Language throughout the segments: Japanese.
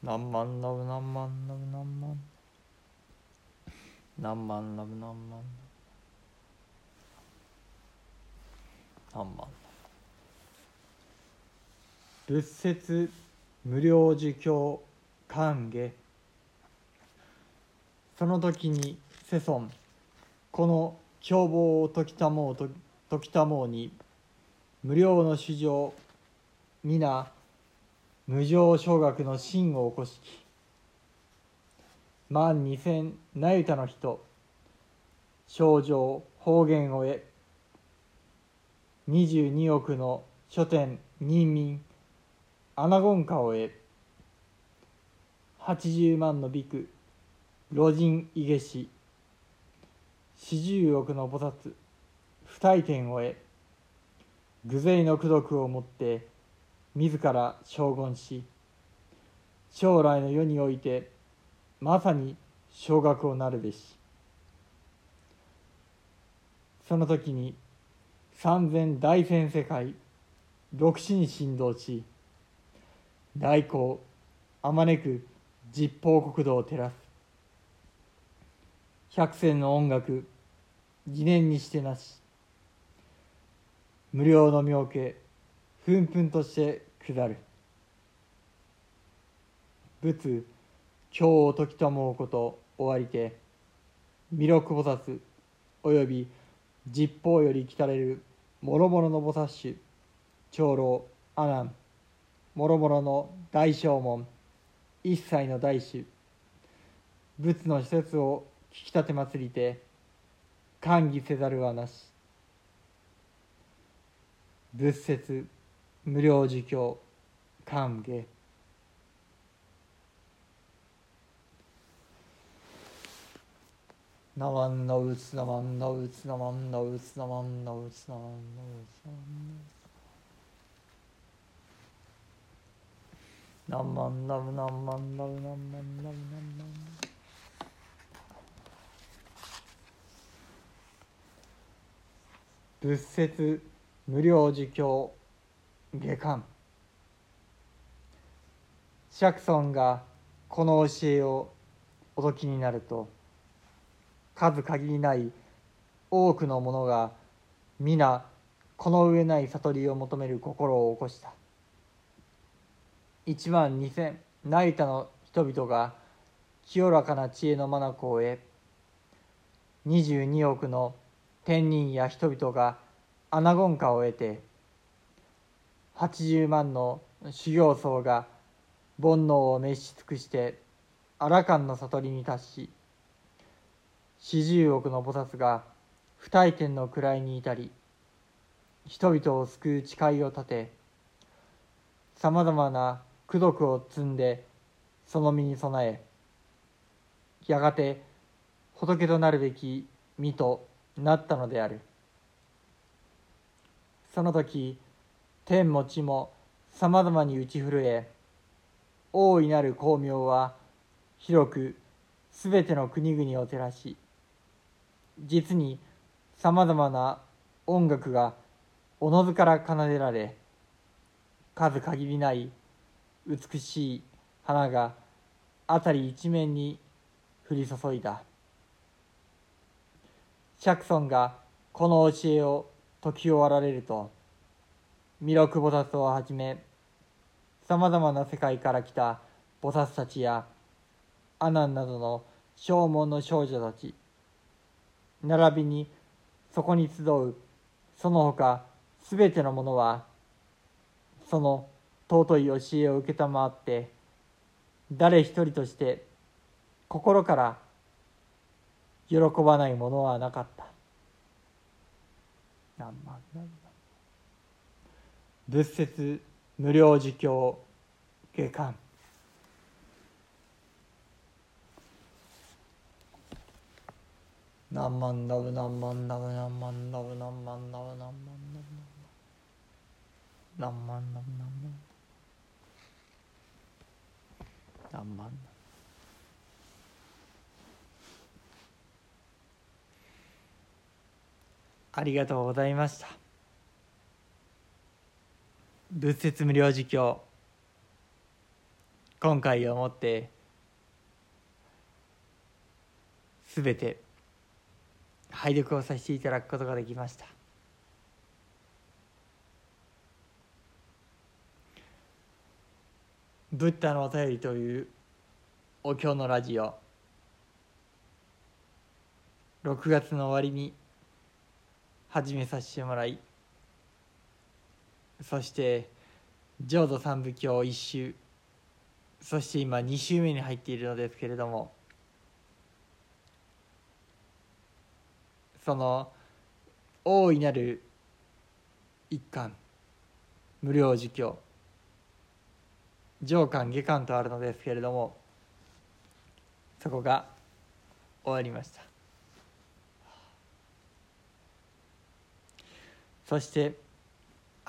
何万ノブ何万ノブ何万何万ノブ何万何万仏説無料儒教歓迎。その時に世尊この凶暴を解きたもう解きたもうに無料の主情皆無常小学の真を起こしき万二千なゆたの人症状方言を得二十二億の書店人民アナゴンカを得八十万のビク老人イゲシ四十億の菩薩不退転を得偶然の功徳をもって自ら将軍し将来の世においてまさに小学をなるべし。その時に三千大千世界六死に振動し大光あまねく実法国土を照らす。百戦の音楽疑念にしてなし。無料の妙家ふんふんとして下る。仏今日を時と思うこと終わりて弥勒菩薩および実法より来たれる諸々の菩薩種。長老阿南。諸々の大正門。一切の大種。仏の施設を聞き立て祭りて。歓喜せざるはなし。仏説。無料儒教歓迎。ナマンノウツナマンノウツナマンノウツナマンノウツナマンノウツナマンノウツナマンナムナムナムナムナムナムナムナム仏説無料儒教下巻。釈尊がこの教えをお解きになると数限りない多くの者が皆この上ない悟りを求める心を起こした。一万二千成田の人々が清らかな知恵の眼を得二十二億の天人や人々がアナゴンカを得て八十万の修行僧が煩悩を滅し尽くしてアラカンの悟りに達し四十億の菩薩が不退転の位に至り人々を救う誓いを立てさまざまな功徳を積んでその身に備えやがて仏となるべき身となったのである。その時天も地もさまざまに打ち震え大いなる光明は広くすべての国々を照らし実にさまざまな音楽がおのずから奏でられ数限りない美しい花が辺り一面に降り注いだ。釈尊がこの教えを解き終わられると弥勒菩薩をはじめさまざまな世界から来た菩薩たちや阿南などの正門の少女たち並びにそこに集うその他すべてのものはその尊い教えを承って誰一人として心から喜ばないものはなかった。何万何万仏説無料自供下巻。何万ダブ何万ダブ何万ダブ何万ダブ何万ダブ。何万ダブ何万ダブ。何万ありがとうございました。仏説無料実況今回をもってすべて拝読をさせていただくことができました。ブッダのお便りというお経のラジオ。6月の終わりに始めさせてもらいそして浄土三部経一周。そして今2週目に入っているのですけれども。その大いなる一巻。無料儒教上巻下巻とあるのですけれども。そこが終わりました。そして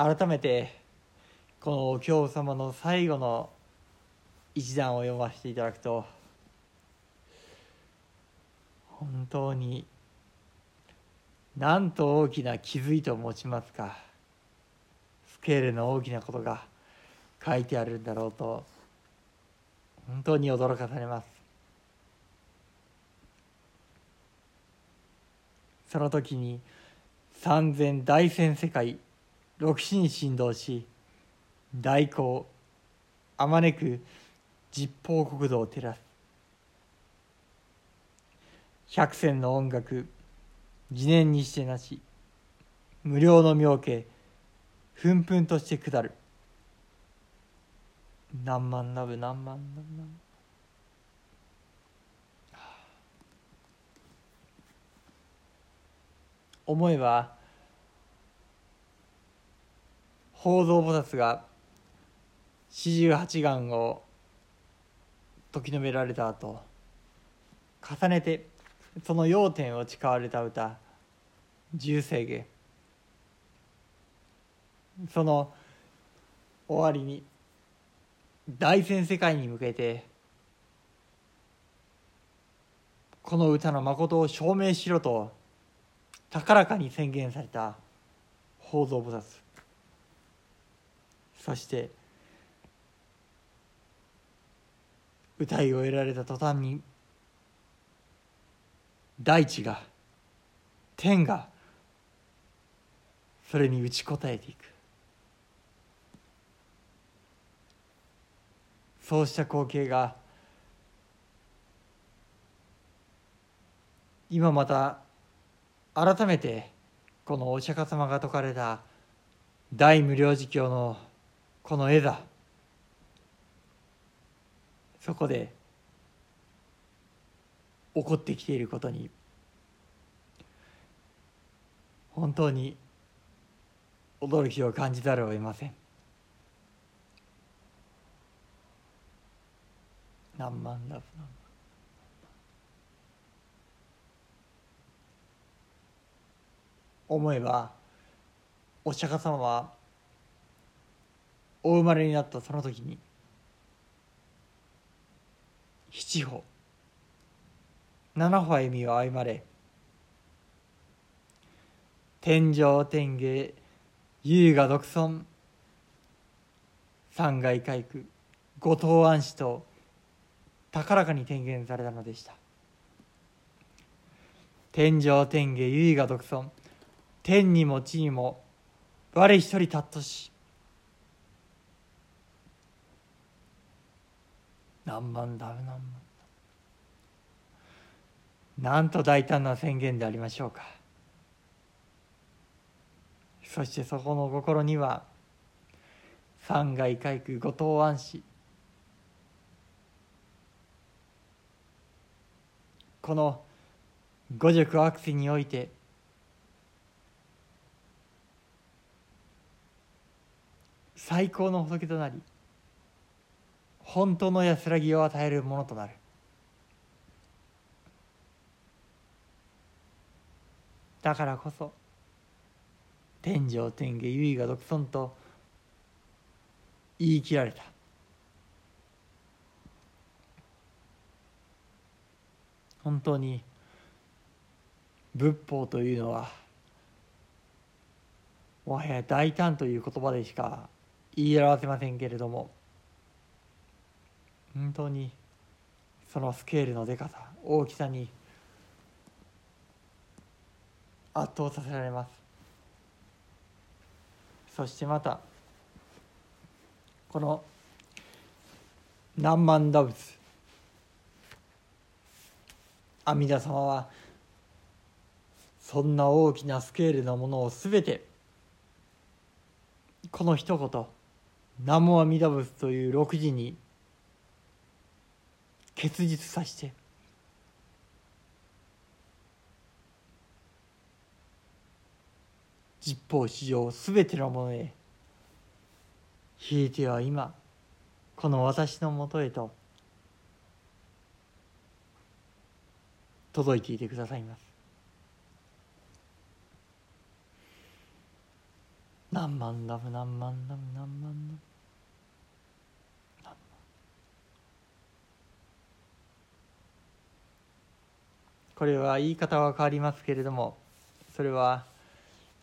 改めてこのお経様の最後の一段を読ませていただくと本当になんと大きな気づいと持ちますか。スケールの大きなことが書いてあるんだろうと本当に驚かされます。その時に三千大千世界六死に振動し大光あまねく十方国土を照らす百戦の音楽次年にしてなし。無料の妙家ふんふんとして下る。何万ナブ何万何万。思えば法蔵菩薩が四十八願を時のめられた後重ねてその要点を誓われた歌十世芸その終わりに大千世界に向けてこの歌の誠を証明しろと高らかに宣言された法蔵菩薩。そして歌い終えられた途端に大地が天がそれに打ち答えていく。そうした光景が今また改めてこのお釈迦様が説かれた大無量寿経のこの絵だ。そこで起こってきていることに本当に驚きを感じざるを得ません。何万ラブ何万。思えばお釈迦様はお生まれになったその時に七歩七歩歩みを歩まれ天上天下優雅独尊三階開区後藤安氏と高らかに天元されたのでした。天上天下優雅独尊天にも地にも我一人たっとし何万だ何万。なんと大胆な宣言でありましょうか。そしてそこの心には三階開区後藤安氏この五塾アクセにおいて最高の仏となり本当の安らぎを与えるものとなる。だからこそ天上天下唯我独尊と言い切られた。本当に仏法というのはもはや大胆という言葉でしか言い表せませんけれども本当にそのスケールのでかさ大きさに圧倒させられます。そしてまたこの何万打仏阿弥陀様はそんな大きなスケールのものを全てこの一言「南無阿弥陀仏」という六字に結実させて。十方史上すべてのものへ。ひいては今この私のもとへと届いていてくださいます。何万ダム何万ダム何万ダム。これは言い方は変わりますけれどもそれは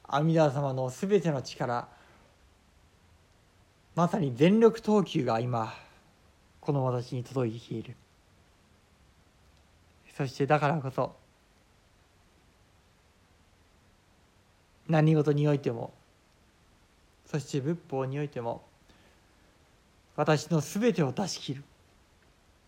阿弥陀様の全ての力まさに全力投球が今この私に届いている。そしてだからこそ何事においてもそして仏法においても私の全てを出し切る。